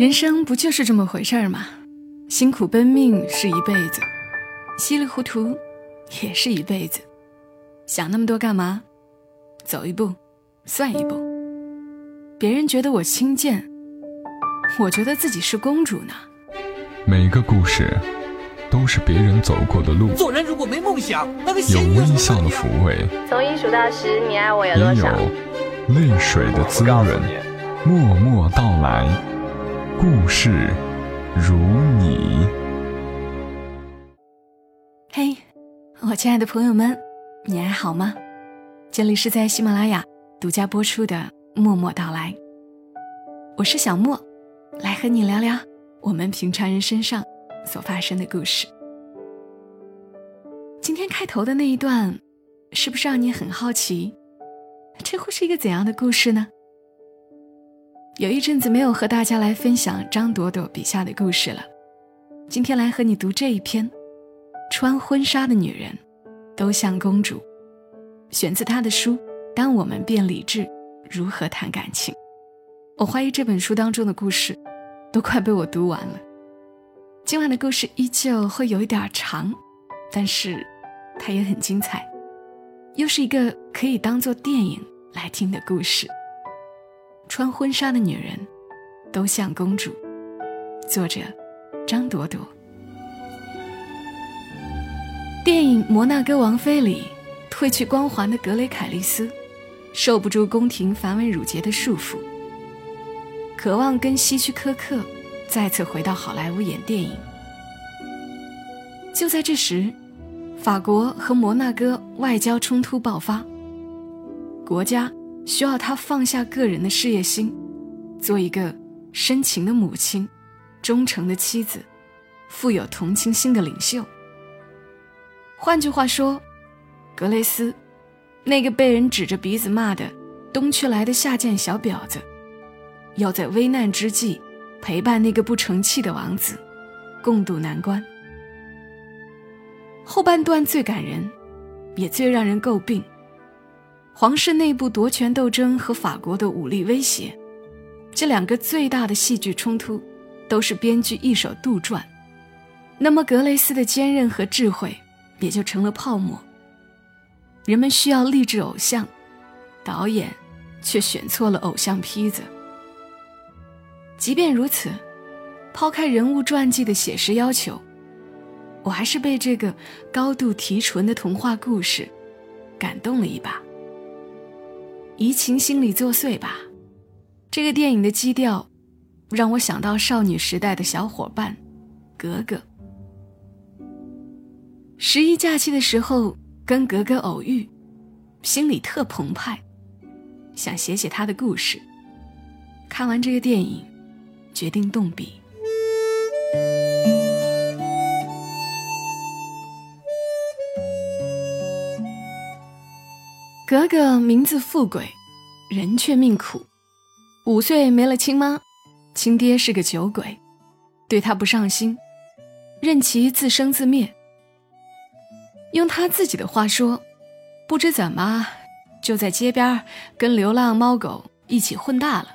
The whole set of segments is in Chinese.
人生不就是这么回事儿吗？辛苦奔命是一辈子，稀里糊涂也是一辈子。想那么多干嘛？走一步，算一步。别人觉得我轻贱，我觉得自己是公主呢。每个故事都是别人走过的路，做人如果没梦想，那个有微笑的抚慰，从一数到十，你爱我有也有多少？泪水的滋润。默默到来，故事如你。嘿，我亲爱的朋友们，你还好吗？这里是在喜马拉雅独家播出的《默默到来》，我是小莫，来和你聊聊我们平常人身上所发生的故事。今天开头的那一段，是不是让你很好奇？这会是一个怎样的故事呢？有一阵子没有和大家来分享张朵朵笔下的故事了，今天来和你读这一篇。穿婚纱的女人，都像公主。选自她的书《当我们变理智，如何谈感情》。我怀疑这本书当中的故事，都快被我读完了。今晚的故事依旧会有一点长，但是它也很精彩，又是一个可以当做电影来听的故事。穿婚纱的女人，都像公主。作者：张朵朵。电影《摩纳哥王妃》里，褪去光环的格雷凯利斯，受不住宫廷繁文缛节的束缚，渴望跟希区柯克再次回到好莱坞演电影。就在这时，法国和摩纳哥外交冲突爆发，国家需要他放下个人的事业心，做一个深情的母亲、忠诚的妻子、富有同情心的领袖。换句话说，格雷斯，那个被人指着鼻子骂的东区来的下贱小婊子，要在危难之际陪伴那个不成器的王子，共度难关。后半段最感人，也最让人诟病。皇室内部夺权斗争和法国的武力威胁，这两个最大的戏剧冲突，都是编剧一手杜撰。那么格雷斯的坚韧和智慧。也就成了泡沫。人们需要励志偶像，导演却选错了偶像坯子。即便如此，抛开人物传记的写实要求，我还是被这个高度提纯的童话故事感动了一把。移情心理作祟吧，这个电影的基调让我想到少女时代的小伙伴格格。十一假期的时候跟格格偶遇，心里特澎湃，想写写他的故事。看完这个电影，决定动笔。格格名字富贵，人却命苦。五岁没了亲妈，亲爹是个酒鬼，对他不上心，任其自生自灭。用他自己的话说，不知怎么就在街边跟流浪猫狗一起混大了。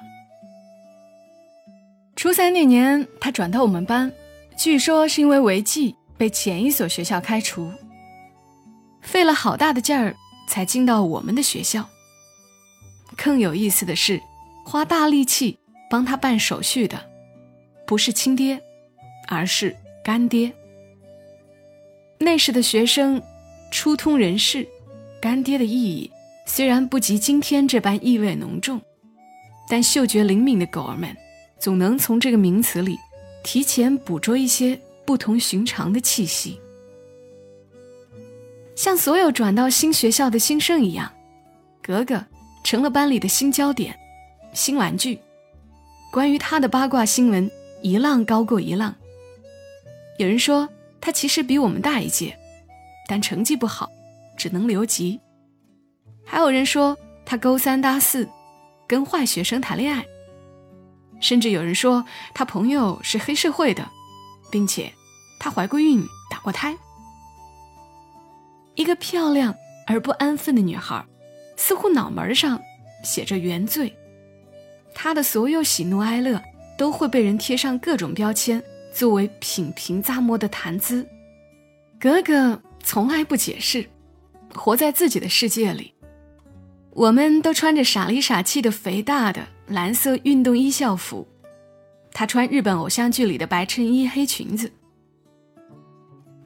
初三那年，他转到我们班，据说是因为违纪被前一所学校开除，费了好大的劲儿才进到我们的学校。更有意思的是，花大力气帮他办手续的，不是亲爹，而是干爹。那时的学生，初通人事，干爹的意义虽然不及今天这般意味浓重，但嗅觉灵敏的狗儿们，总能从这个名词里提前捕捉一些不同寻常的气息。像所有转到新学校的新生一样，格格成了班里的新焦点、新玩具。关于他的八卦新闻，一浪高过一浪。有人说。他其实比我们大一届，但成绩不好，只能留级。还有人说他勾三搭四，跟坏学生谈恋爱。甚至有人说他朋友是黑社会的，并且他怀过孕、打过胎。一个漂亮而不安分的女孩，似乎脑门上写着原罪。她的所有喜怒哀乐都会被人贴上各种标签，作为品评咂摸的谈资。格格从来不解释，活在自己的世界里。我们都穿着傻里傻气的肥大的蓝色运动衣校服，他穿日本偶像剧里的白衬衣黑裙子。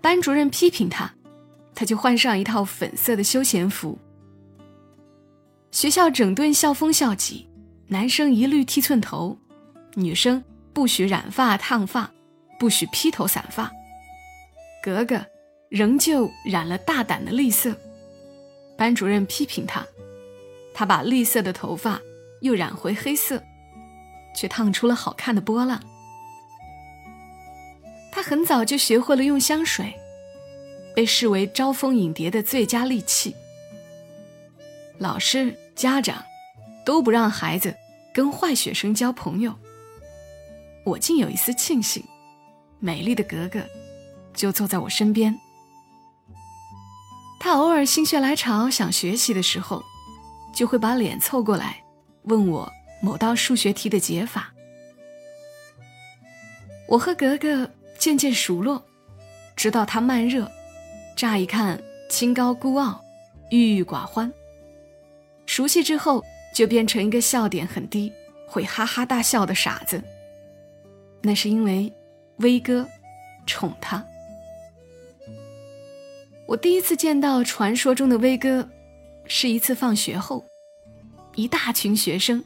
班主任批评他，他就换上一套粉色的休闲服。学校整顿校风校纪，男生一律剃寸头，女生不许染发烫发，不许披头散发。格格仍旧染了大胆的栗色，班主任批评他。他把绿色的头发又染回黑色，却烫出了好看的波浪。他很早就学会了用香水，被视为招蜂引蝶的最佳利器。老师、家长都不让孩子跟坏学生交朋友。我竟有一丝庆幸，美丽的格格就坐在我身边。他偶尔心血来潮想学习的时候。就会把脸凑过来，问我某道数学题的解法。我和格格渐渐熟络，直到他慢热，乍一看清高孤傲、郁郁寡欢。熟悉之后，就变成一个笑点很低、会哈哈大笑的傻子。那是因为威哥宠他。我第一次见到传说中的威哥。是一次放学后，一大群学生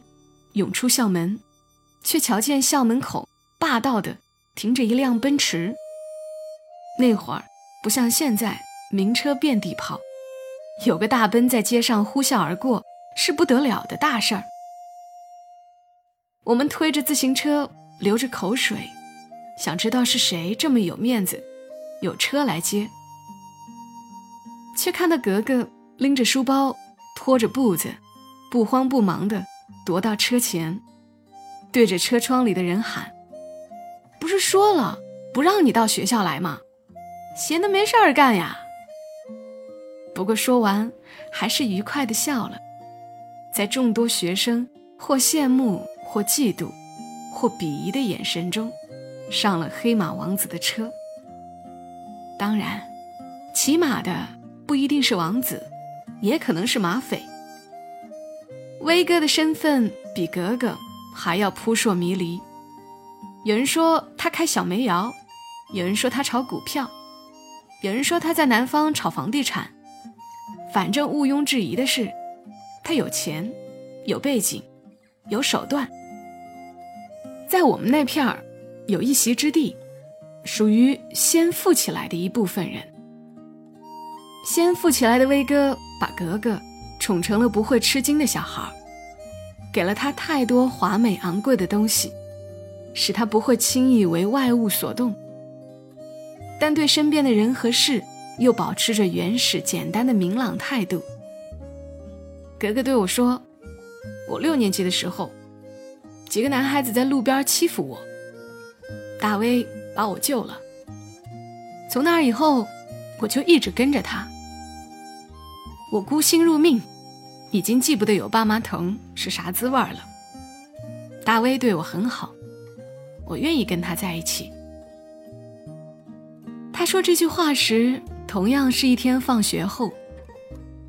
涌出校门，却瞧见校门口霸道的停着一辆奔驰。那会儿不像现在名车遍地跑，有个大奔在街上呼啸而过是不得了的大事儿。我们推着自行车，流着口水，想知道是谁这么有面子，有车来接，却看到格格。拎着书包，拖着步子，不慌不忙地踱到车前，对着车窗里的人喊：“不是说了不让你到学校来吗？闲的没事儿干呀。”不过说完，还是愉快地笑了，在众多学生或羡慕、或嫉妒、或鄙夷的眼神中，上了黑马王子的车。当然，骑马的不一定是王子。也可能是马匪。威哥的身份比格格还要扑朔迷离。有人说他开小煤窑，有人说他炒股票，有人说他在南方炒房地产。反正毋庸置疑的是，他有钱，有背景，有手段。在我们那片儿，有一席之地，属于先富起来的一部分人。先富起来的威哥。把格格宠成了不会吃惊的小孩，给了他太多华美昂贵的东西，使他不会轻易为外物所动。但对身边的人和事，又保持着原始简单的明朗态度。格格对我说：“我六年级的时候，几个男孩子在路边欺负我，大威把我救了。从那以后，我就一直跟着他。”我孤星入命，已经记不得有爸妈疼是啥滋味了。大威对我很好，我愿意跟他在一起。他说这句话时，同样是一天放学后，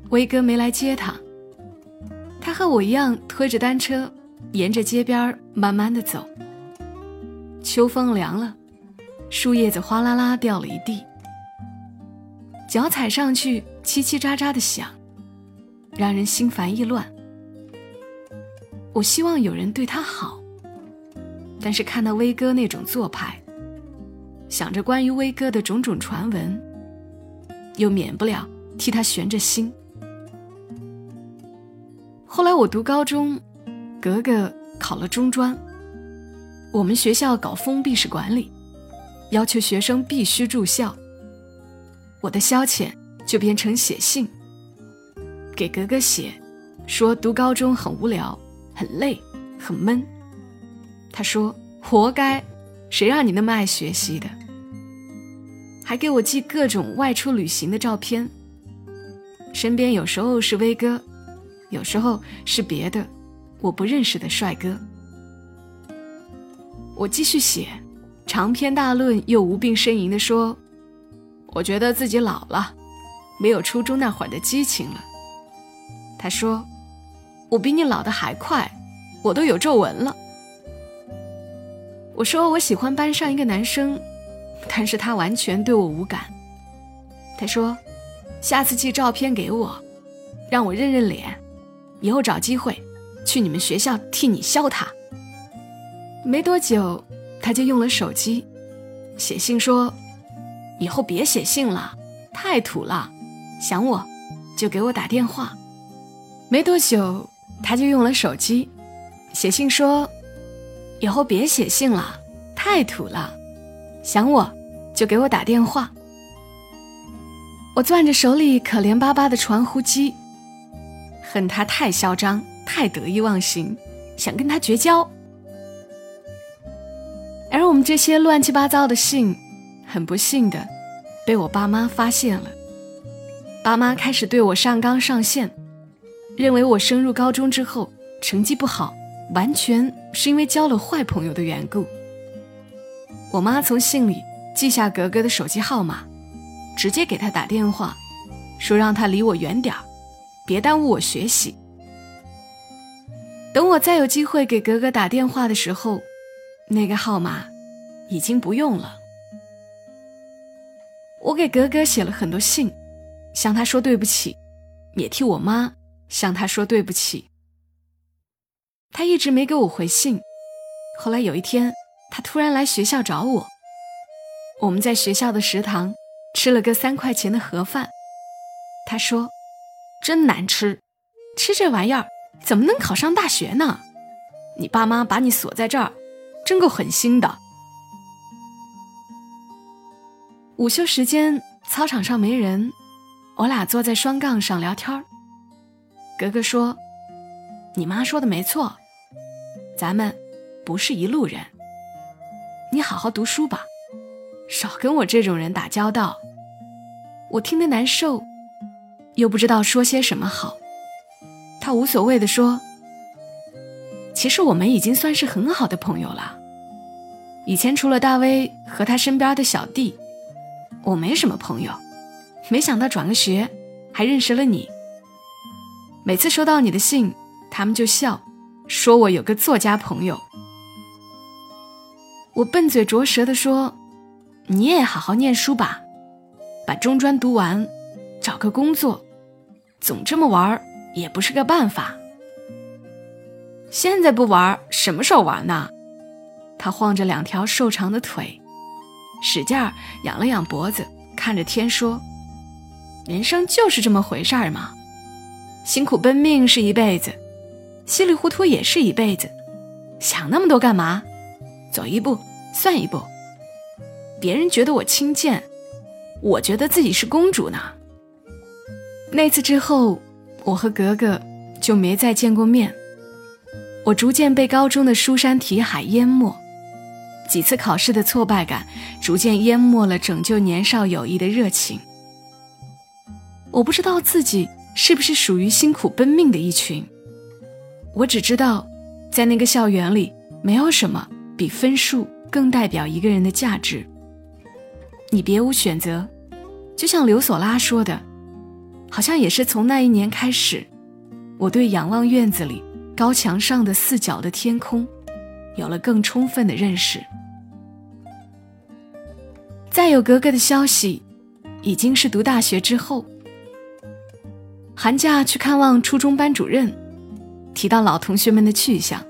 威哥没来接他。他和我一样推着单车，沿着街边慢慢的走。秋风凉了，树叶子哗啦啦掉了一地，脚踩上去。叽叽喳喳的响，让人心烦意乱。我希望有人对他好，但是看到威哥那种做派，想着关于威哥的种种传闻，又免不了替他悬着心。后来我读高中，格格考了中专。我们学校搞封闭式管理，要求学生必须住校。我的消遣。就变成写信，给格格写，说读高中很无聊，很累，很闷。他说：“活该，谁让你那么爱学习的？”还给我寄各种外出旅行的照片。身边有时候是威哥，有时候是别的我不认识的帅哥。我继续写，长篇大论又无病呻吟地说：“我觉得自己老了，没有初中那会儿的激情了。”他说：“我比你老的还快，我都有皱纹了。”我说：“我喜欢班上一个男生，但是他完全对我无感。”他说：“下次寄照片给我，让我认认脸，以后找机会去你们学校替你削他。”没多久，他就用了手机，写信说：“以后别写信了，太土了。想我，就给我打电话。”没多久，他就用了手机，写信说：“以后别写信了，太土了。想我，就给我打电话。”我攥着手里可怜巴巴的传呼机，恨他太嚣张，太得意忘形，想跟他绝交。而我们这些乱七八糟的信，很不幸的被我爸妈发现了。爸妈开始对我上纲上线，认为我升入高中之后成绩不好，完全是因为交了坏朋友的缘故。我妈从信里记下格格的手机号码，直接给他打电话，说让他离我远点儿，别耽误我学习。等我再有机会给格格打电话的时候。那个号码已经不用了。我给格格写了很多信，向他说对不起，也替我妈向他说对不起。他一直没给我回信。后来有一天，他突然来学校找我。我们在学校的食堂吃了个三块钱的盒饭。他说：“真难吃，吃这玩意儿怎么能考上大学呢？你爸妈把你锁在这儿。”真够狠心的。午休时间，操场上没人，我俩坐在双杠上聊天格格说：“你妈说的没错，咱们不是一路人。你好好读书吧，少跟我这种人打交道。”我听得难受，又不知道说些什么好。他无所谓的说。其实我们已经算是很好的朋友了。以前除了大威和他身边的小弟，我没什么朋友。没想到转个学，还认识了你。每次收到你的信，他们就笑，说我有个作家朋友。我笨嘴拙舌的说：“你也好好念书吧，把中专读完，找个工作。总这么玩也不是个办法。”现在不玩，什么时候玩呢？他晃着两条瘦长的腿，使劲儿仰了仰脖子，看着天说：“人生就是这么回事儿嘛，辛苦奔命是一辈子，稀里糊涂也是一辈子，想那么多干嘛？走一步算一步。别人觉得我轻贱，我觉得自己是公主呢。”那次之后，我和格格就没再见过面。我逐渐被高中的书山题海淹没，几次考试的挫败感逐渐淹没了拯救年少友谊的热情。我不知道自己是不是属于辛苦奔命的一群，我只知道，在那个校园里，没有什么比分数更代表一个人的价值。你别无选择，就像刘索拉说的，好像也是从那一年开始，我对仰望院子里。高墙上的四角的天空，有了更充分的认识。再有格格的消息，已经是读大学之后。寒假去看望初中班主任，提到老同学们的去向。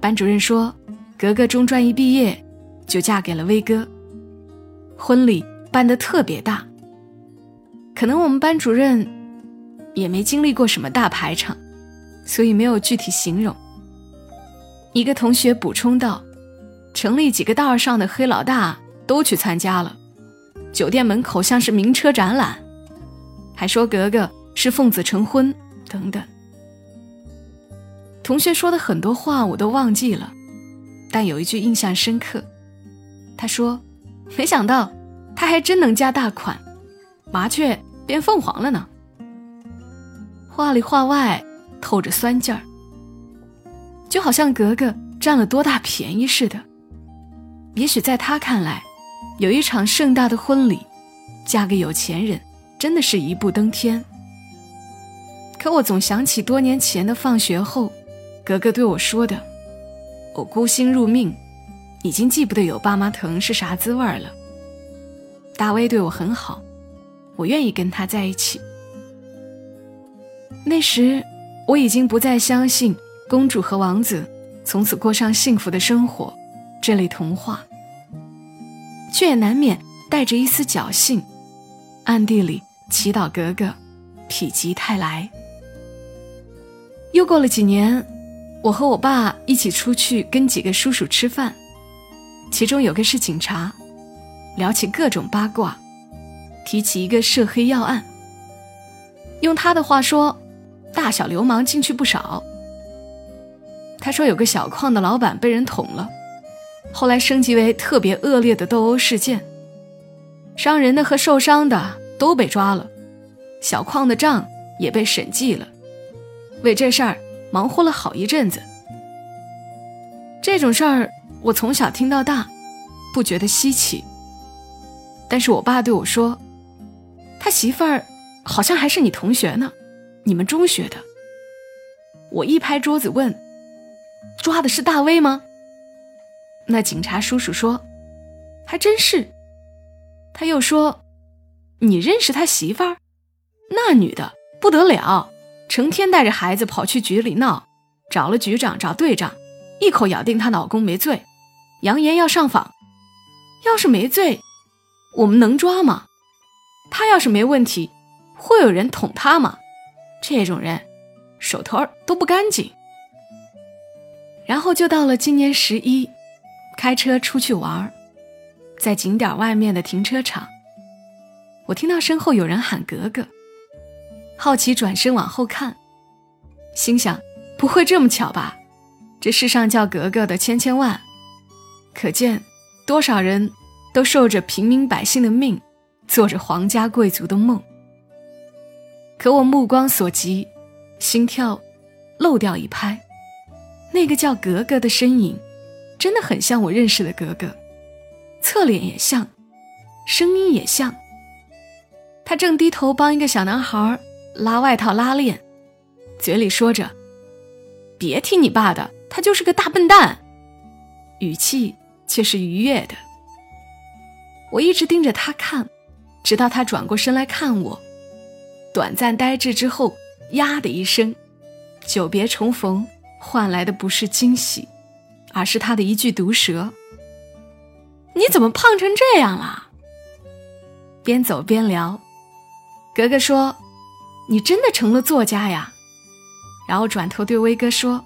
班主任说，格格中专一毕业，就嫁给了威哥，婚礼办得特别大。可能我们班主任也没经历过什么大排场。所以没有具体形容。一个同学补充道：“城里几个道上的黑老大都去参加了，酒店门口像是名车展览，还说格格是奉子成婚等等。”同学说的很多话我都忘记了，但有一句印象深刻。他说：“没想到他还真能加大款，麻雀变凤凰了呢。”话里话外。透着酸劲儿，就好像格格占了多大便宜似的。也许在他看来，有一场盛大的婚礼，嫁给有钱人，真的是一步登天。可我总想起多年前的放学后，格格对我说的：“我孤星入命，已经记不得有爸妈疼是啥滋味了。”大威对我很好，我愿意跟他在一起。那时，我已经不再相信公主和王子从此过上幸福的生活这类童话，却也难免带着一丝侥幸，暗地里祈祷格格否极泰来。又过了几年，我和我爸一起出去跟几个叔叔吃饭，其中有个是警察，聊起各种八卦，提起一个涉黑要案。用他的话说，大小流氓进去不少。他说有个小矿的老板被人捅了，后来升级为特别恶劣的斗殴事件，伤人的和受伤的都被抓了，小矿的账也被审计了。为这事儿忙活了好一阵子。这种事儿我从小听到大，不觉得稀奇。但是我爸对我说，他媳妇儿好像还是你同学呢，你们中学的。我一拍桌子问：“抓的是大威吗？”那警察叔叔说：“还真是。”他又说：“你认识他媳妇儿？那女的不得了。”成天带着孩子跑去局里闹，找了局长，找队长，一口咬定她老公没罪，扬言要上访。要是没罪，我们能抓吗？他要是没问题，会有人捅他吗？这种人，手头都不干净。然后就到了今年十一，开车出去玩，在景点外面的停车场，我听到身后有人喊格格。好奇转身往后看，心想：不会这么巧吧？这世上叫格格的千千万，可见多少人都受着平民百姓的命，做着皇家贵族的梦。可我目光所及，心跳漏掉一拍，那个叫格格的身影，真的很像我认识的格格，侧脸也像，声音也像。他正低头帮一个小男孩。拉外套拉链，嘴里说着：“别听你爸的，他就是个大笨蛋。”语气却是愉悦的。我一直盯着他看，直到他转过身来看我。短暂呆滞之后，呀的一声，久别重逢换来的不是惊喜，而是他的一句毒舌：“你怎么胖成这样了？”边走边聊，格格说。你真的成了作家呀？然后转头对威哥说：“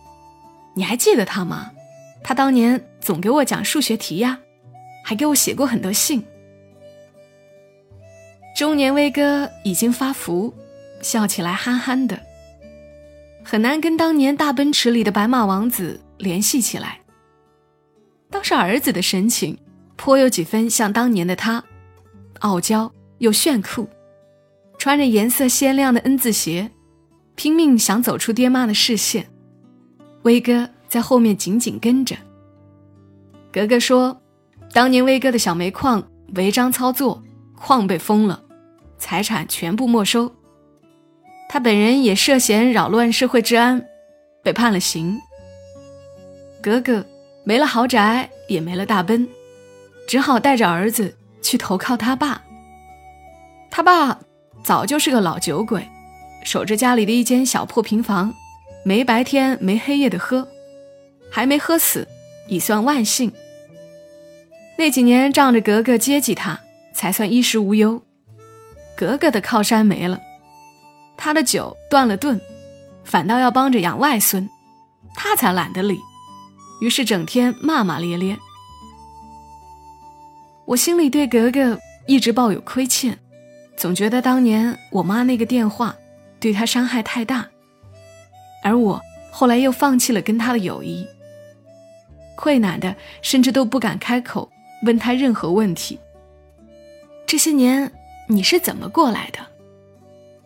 你还记得他吗？他当年总给我讲数学题呀，还给我写过很多信。”中年威哥已经发福，笑起来憨憨的，很难跟当年大奔驰里的白马王子联系起来。倒是儿子的神情，颇有几分像当年的他，傲娇又炫酷。穿着颜色鲜亮的 N 字鞋，拼命想走出爹妈的视线。威哥在后面紧紧跟着。格格说：“当年威哥的小煤矿违章操作，矿被封了，财产全部没收。他本人也涉嫌扰乱社会治安，被判了刑。格格没了豪宅，也没了大奔，只好带着儿子去投靠他爸。他爸。”早就是个老酒鬼，守着家里的一间小破平房，没白天没黑夜的喝，还没喝死，已算万幸。那几年仗着格格接济他，才算衣食无忧。格格的靠山没了，他的酒断了顿，反倒要帮着养外孙，他才懒得理，于是整天骂骂咧咧。我心里对格格一直抱有亏欠。总觉得当年我妈那个电话对他伤害太大，而我后来又放弃了跟他的友谊，困难的甚至都不敢开口问他任何问题。这些年你是怎么过来的？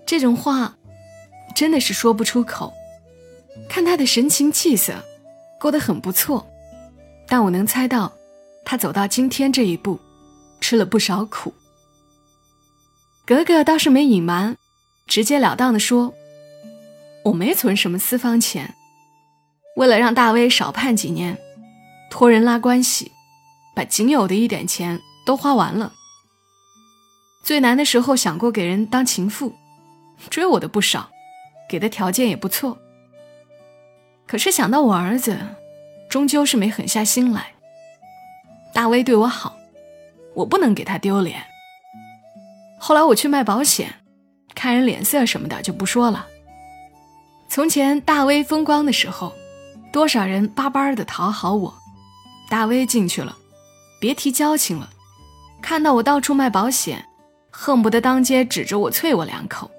这种话真的是说不出口。看他的神情气色，过得很不错，但我能猜到，他走到今天这一步，吃了不少苦。格格倒是没隐瞒，直截了当的说：“我没存什么私房钱，为了让大威少判几年，托人拉关系，把仅有的一点钱都花完了。最难的时候想过给人当情妇，追我的不少，给的条件也不错。可是想到我儿子，终究是没狠下心来。”大威对我好，我不能给他丢脸。后来我去卖保险，看人脸色什么的就不说了。从前大威风光的时候，多少人巴巴的讨好我，大威进去了，别提交情了。看到我到处卖保险，恨不得当街指着我啐我两口。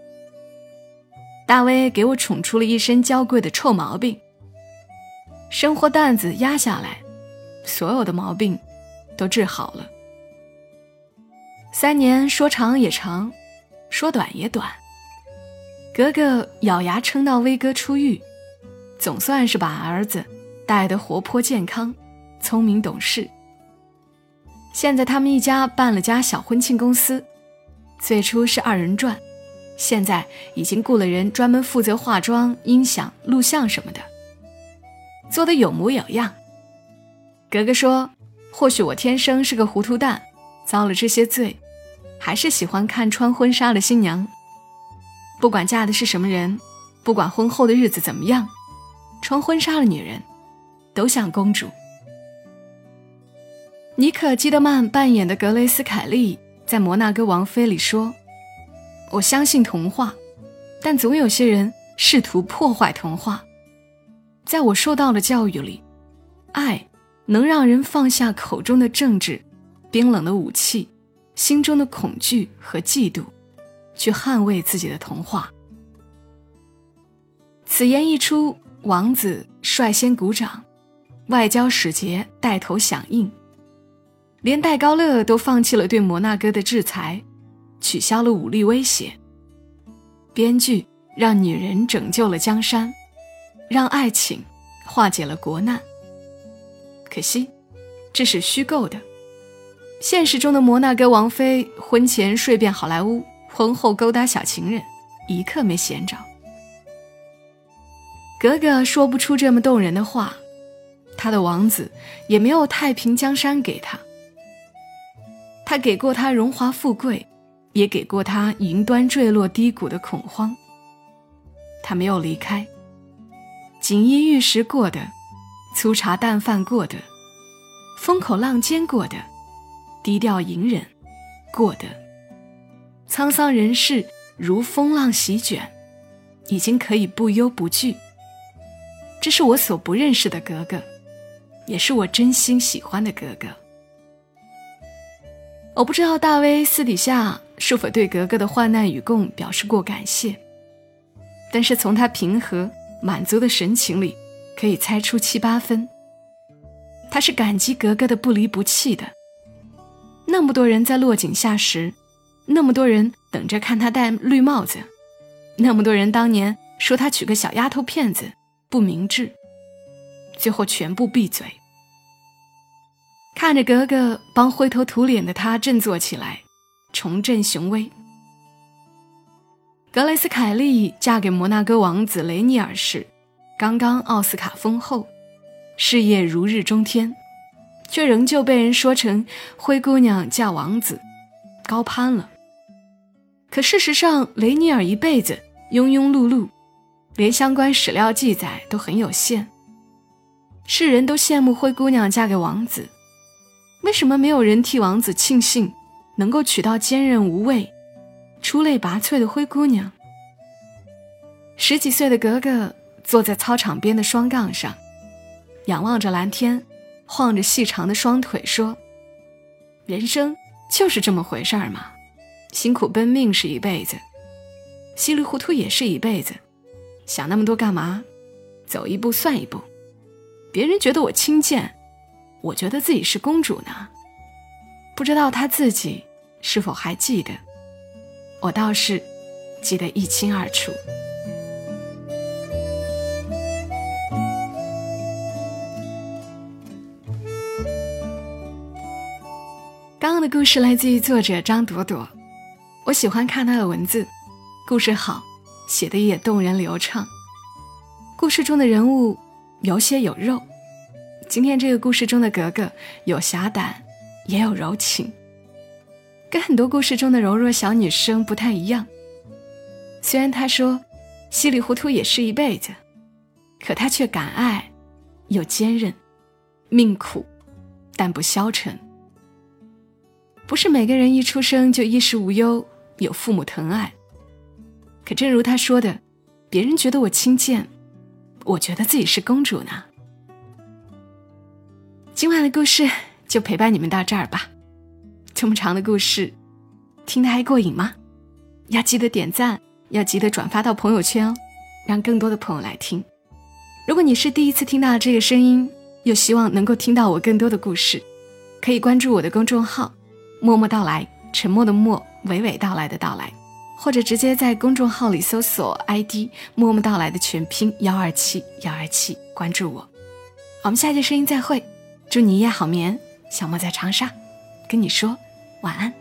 大威给我宠出了一身娇贵的臭毛病，生活担子压下来，所有的毛病。都治好了。三年说长也长，说短也短。格格咬牙撑到威哥出狱，总算是把儿子带得活泼健康、聪明懂事。现在他们一家办了家小婚庆公司，最初是二人转，现在已经雇了人专门负责化妆、音响、录像什么的，做得有模有样。格格说。或许我天生是个糊涂蛋，遭了这些罪，还是喜欢看穿婚纱的新娘。不管嫁的是什么人，不管婚后的日子怎么样，穿婚纱的女人，都像公主。妮可基德曼扮演的格雷斯凯利在《摩纳哥王妃》里说：“我相信童话，但总有些人试图破坏童话。在我受到的教育里，爱。”能让人放下口中的政治、冰冷的武器、心中的恐惧和嫉妒，去捍卫自己的童话。此言一出，王子率先鼓掌，外交使节带头响应，连戴高乐都放弃了对摩纳哥的制裁，取消了武力威胁。编剧让女人拯救了江山，让爱情化解了国难。可惜，这是虚构的。现实中的摩纳哥王妃婚前睡遍好莱坞，婚后勾搭小情人，一刻没闲着。格格说不出这么动人的话，他的王子也没有太平江山给他。他给过他荣华富贵，也给过他云端坠落低谷的恐慌。他没有离开，锦衣玉食过的。粗茶淡饭过的，风口浪尖过的，低调隐忍过得，沧桑人世如风浪席卷，已经可以不忧不惧。这是我所不认识的格格，也是我真心喜欢的格格。我不知道大威私底下是否对格格的患难与共表示过感谢，但是从他平和满足的神情里。可以猜出七八分。他是感激格格的不离不弃的。那么多人在落井下石，那么多人等着看他戴绿帽子，那么多人当年说他娶个小丫头片子不明智，最后全部闭嘴。看着格格帮灰头土脸的他振作起来，重振雄威。格雷斯凯利嫁给摩纳哥王子雷尼尔时。刚刚奥斯卡封后，事业如日中天，却仍旧被人说成灰姑娘嫁王子，高攀了。可事实上，雷尼尔一辈子庸庸碌碌，连相关史料记载都很有限。世人都羡慕灰姑娘嫁给王子，为什么没有人替王子庆幸能够娶到坚韧无畏、出类拔萃的灰姑娘？十几岁的格格。坐在操场边的双杠上，仰望着蓝天，晃着细长的双腿，说：“人生就是这么回事儿嘛，辛苦奔命是一辈子，稀里糊涂也是一辈子，想那么多干嘛？走一步算一步。别人觉得我轻贱，我觉得自己是公主呢。不知道他自己是否还记得？我倒是记得一清二楚。”的故事来自于作者张朵朵，我喜欢看她的文字，故事好，写的也动人流畅。故事中的人物有血有肉，今天这个故事中的格格有侠胆，也有柔情，跟很多故事中的柔弱小女生不太一样。虽然她说稀里糊涂也是一辈子，可她却敢爱，又坚韧，命苦，但不消沉。不是每个人一出生就衣食无忧，有父母疼爱。可正如他说的，别人觉得我轻贱，我觉得自己是公主呢。今晚的故事就陪伴你们到这儿吧。这么长的故事，听得还过瘾吗？要记得点赞。要记得转发到朋友圈哦，让更多的朋友来听。如果你是第一次听到这个声音，又希望能够听到我更多的故事，可以关注我的公众号“默默到来”，沉默的默，娓娓道来的到来，或者直接在公众号里搜索 ID“ 默默到来”的全拼幺二七幺二七，关注我。我们下期声音再会，祝你一夜好眠。小莫在长沙，跟你说晚安。